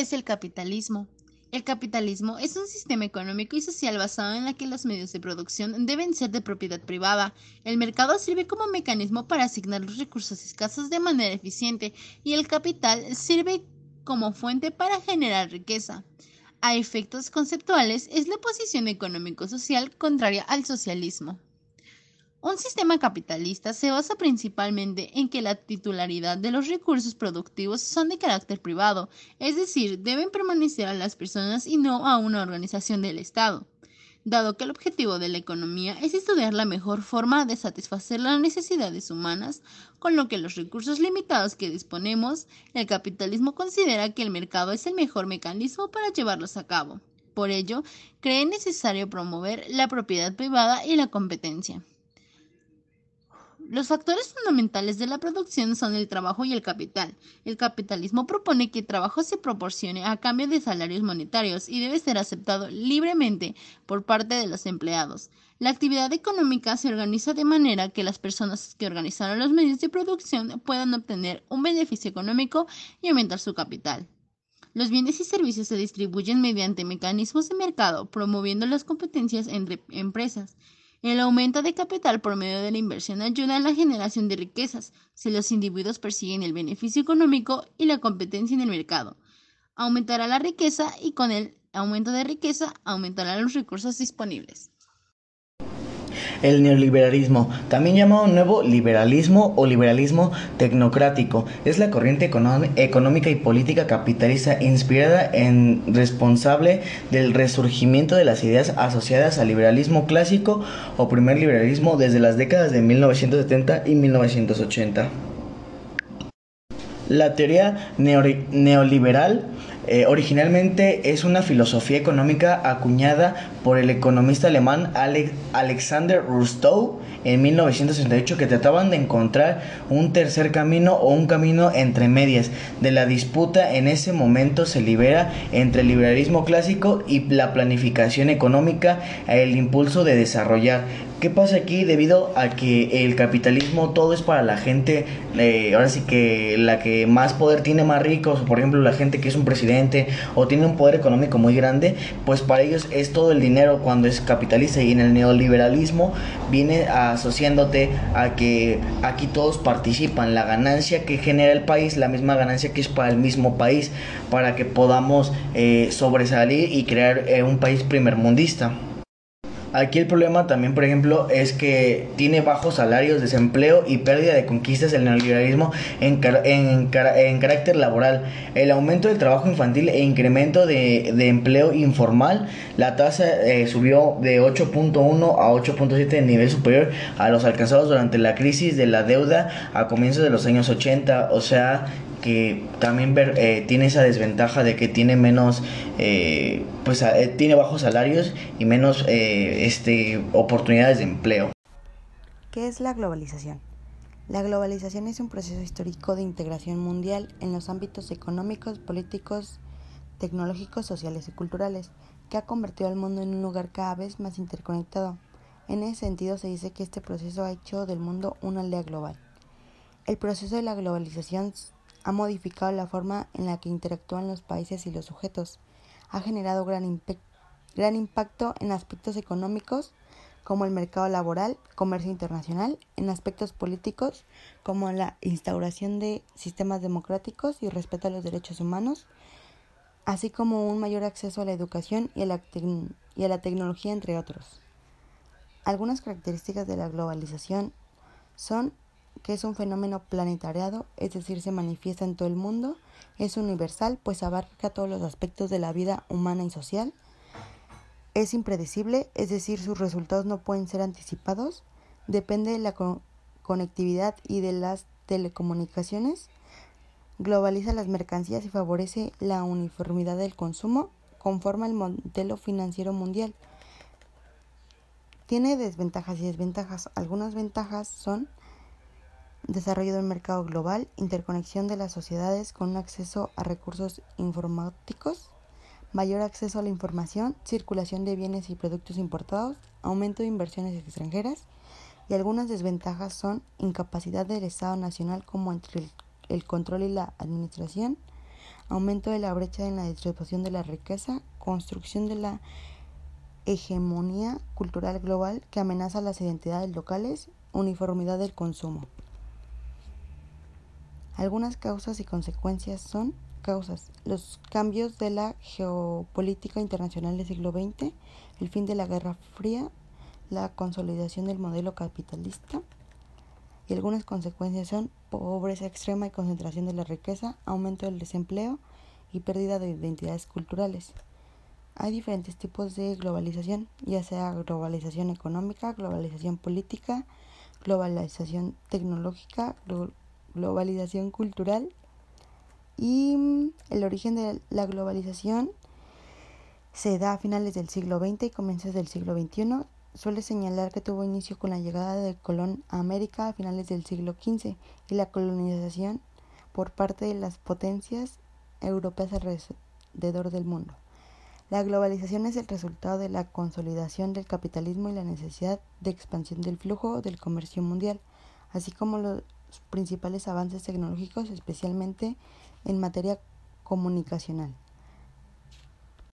¿Qué es el capitalismo? El capitalismo es un sistema económico y social basado en la que los medios de producción deben ser de propiedad privada. El mercado sirve como mecanismo para asignar los recursos escasos de manera eficiente y el capital sirve como fuente para generar riqueza. A efectos conceptuales es la posición económico-social contraria al socialismo. Un sistema capitalista se basa principalmente en que la titularidad de los recursos productivos son de carácter privado, es decir, deben permanecer a las personas y no a una organización del Estado. Dado que el objetivo de la economía es estudiar la mejor forma de satisfacer las necesidades humanas, con lo que los recursos limitados que disponemos, el capitalismo considera que el mercado es el mejor mecanismo para llevarlos a cabo. Por ello, cree necesario promover la propiedad privada y la competencia. Los factores fundamentales de la producción son el trabajo y el capital. El capitalismo propone que el trabajo se proporcione a cambio de salarios monetarios y debe ser aceptado libremente por parte de los empleados. La actividad económica se organiza de manera que las personas que organizaron los medios de producción puedan obtener un beneficio económico y aumentar su capital. Los bienes y servicios se distribuyen mediante mecanismos de mercado, promoviendo las competencias entre empresas. El aumento de capital por medio de la inversión ayuda a la generación de riquezas si los individuos persiguen el beneficio económico y la competencia en el mercado. Aumentará la riqueza y con el aumento de riqueza aumentarán los recursos disponibles. El neoliberalismo, también llamado nuevo liberalismo o liberalismo tecnocrático, es la corriente económica y política capitalista inspirada en responsable del resurgimiento de las ideas asociadas al liberalismo clásico o primer liberalismo desde las décadas de 1970 y 1980. La teoría neoliberal eh, originalmente es una filosofía económica acuñada por el economista alemán Alexander Rostow en 1968 que trataban de encontrar un tercer camino o un camino entre medias. De la disputa en ese momento se libera entre el liberalismo clásico y la planificación económica, el impulso de desarrollar. ¿Qué pasa aquí? Debido a que el capitalismo todo es para la gente, eh, ahora sí que la que más poder tiene más ricos, por ejemplo la gente que es un presidente o tiene un poder económico muy grande, pues para ellos es todo el dinero cuando es capitalista y en el neoliberalismo viene asociándote a que aquí todos participan, la ganancia que genera el país, la misma ganancia que es para el mismo país, para que podamos eh, sobresalir y crear eh, un país primermundista. Aquí el problema también, por ejemplo, es que tiene bajos salarios, desempleo y pérdida de conquistas el neoliberalismo en, en, en carácter laboral. El aumento del trabajo infantil e incremento de, de empleo informal, la tasa eh, subió de 8.1 a 8.7 en nivel superior a los alcanzados durante la crisis de la deuda a comienzos de los años 80. O sea, que también ver, eh, tiene esa desventaja de que tiene menos, eh, pues eh, tiene bajos salarios y menos este, oportunidades de empleo. ¿Qué es la globalización? La globalización es un proceso histórico de integración mundial en los ámbitos económicos, políticos, tecnológicos, sociales y culturales, que ha convertido al mundo en un lugar cada vez más interconectado. En ese sentido se dice que este proceso ha hecho del mundo una aldea global. El proceso de la globalización ha modificado la forma en la que interactúan los países y los sujetos, ha generado gran, gran impacto en aspectos económicos como el mercado laboral, comercio internacional, en aspectos políticos como la instauración de sistemas democráticos y respeto a los derechos humanos, así como un mayor acceso a la educación y a la, y a la tecnología, entre otros. Algunas características de la globalización son que es un fenómeno planetariado, es decir, se manifiesta en todo el mundo, es universal, pues abarca todos los aspectos de la vida humana y social, es impredecible, es decir, sus resultados no pueden ser anticipados, depende de la conectividad y de las telecomunicaciones, globaliza las mercancías y favorece la uniformidad del consumo, conforma el modelo financiero mundial. Tiene desventajas y desventajas. Algunas ventajas son desarrollo del mercado global, interconexión de las sociedades con un acceso a recursos informáticos, mayor acceso a la información, circulación de bienes y productos importados, aumento de inversiones extranjeras y algunas desventajas son incapacidad del Estado Nacional como entre el, control y la administración, aumento de la brecha en la distribución de la riqueza, construcción de la hegemonía cultural global que amenaza las identidades locales, uniformidad del consumo. Algunas causas y consecuencias son causas, los cambios de la geopolítica internacional del siglo XX, el fin de la Guerra Fría, la consolidación del modelo capitalista y algunas consecuencias son pobreza extrema y concentración de la riqueza, aumento del desempleo y pérdida de identidades culturales. Hay diferentes tipos de globalización, ya sea globalización económica, globalización política, globalización tecnológica, globalización cultural y el origen de la globalización se da a finales del siglo XX y comienzos del siglo XXI. Suele señalar que tuvo inicio con la llegada de Colón a América a finales del siglo XV y la colonización por parte de las potencias europeas alrededor del mundo. La globalización es el resultado de la consolidación del capitalismo y la necesidad de expansión del flujo del comercio mundial, así como los principales avances tecnológicos, especialmente en materia comunicacional.